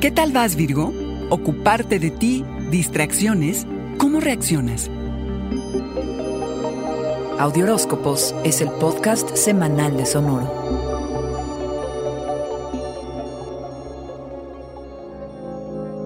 ¿Qué tal vas, Virgo? Ocuparte de ti, distracciones, ¿cómo reaccionas? Audioróscopos es el podcast semanal de Sonoro.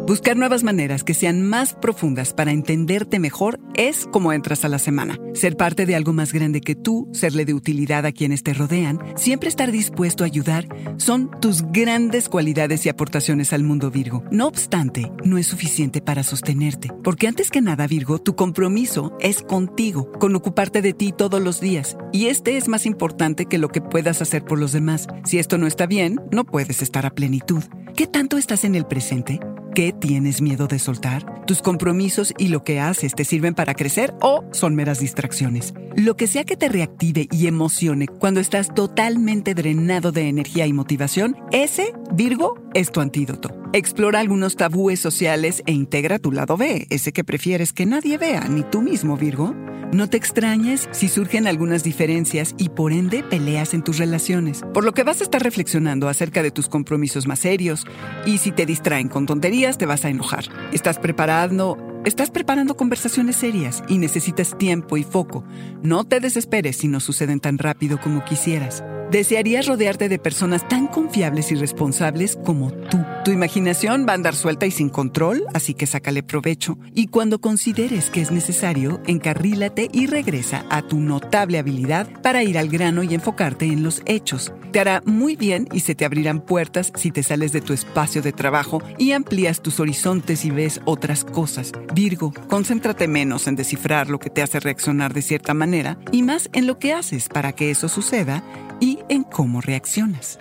Buscar nuevas maneras que sean más profundas para entenderte mejor es como entras a la semana. Ser parte de algo más grande que tú, serle de utilidad a quienes te rodean, siempre estar dispuesto a ayudar, son tus grandes cualidades y aportaciones al mundo Virgo. No obstante, no es suficiente para sostenerte, porque antes que nada Virgo, tu compromiso es contigo, con ocuparte de ti todos los días, y este es más importante que lo que puedas hacer por los demás. Si esto no está bien, no puedes estar a plenitud. ¿Qué tanto estás en el presente? ¿Qué tienes miedo de soltar? ¿Tus compromisos y lo que haces te sirven para crecer o son meras distracciones? Lo que sea que te reactive y emocione cuando estás totalmente drenado de energía y motivación, ese, Virgo, es tu antídoto. Explora algunos tabúes sociales e integra tu lado B, ese que prefieres que nadie vea, ni tú mismo, Virgo. No te extrañes si surgen algunas diferencias y por ende peleas en tus relaciones, por lo que vas a estar reflexionando acerca de tus compromisos más serios y si te distraen con tonterías te vas a enojar. Estás preparando Estás preparando conversaciones serias y necesitas tiempo y foco. No te desesperes si no suceden tan rápido como quisieras. Desearías rodearte de personas tan confiables y responsables como tú. Tu imaginación va a andar suelta y sin control, así que sácale provecho. Y cuando consideres que es necesario, encarrílate y regresa a tu notable habilidad para ir al grano y enfocarte en los hechos. Te hará muy bien y se te abrirán puertas si te sales de tu espacio de trabajo y amplías tus horizontes y ves otras cosas. Virgo, concéntrate menos en descifrar lo que te hace reaccionar de cierta manera y más en lo que haces para que eso suceda y en cómo reaccionas.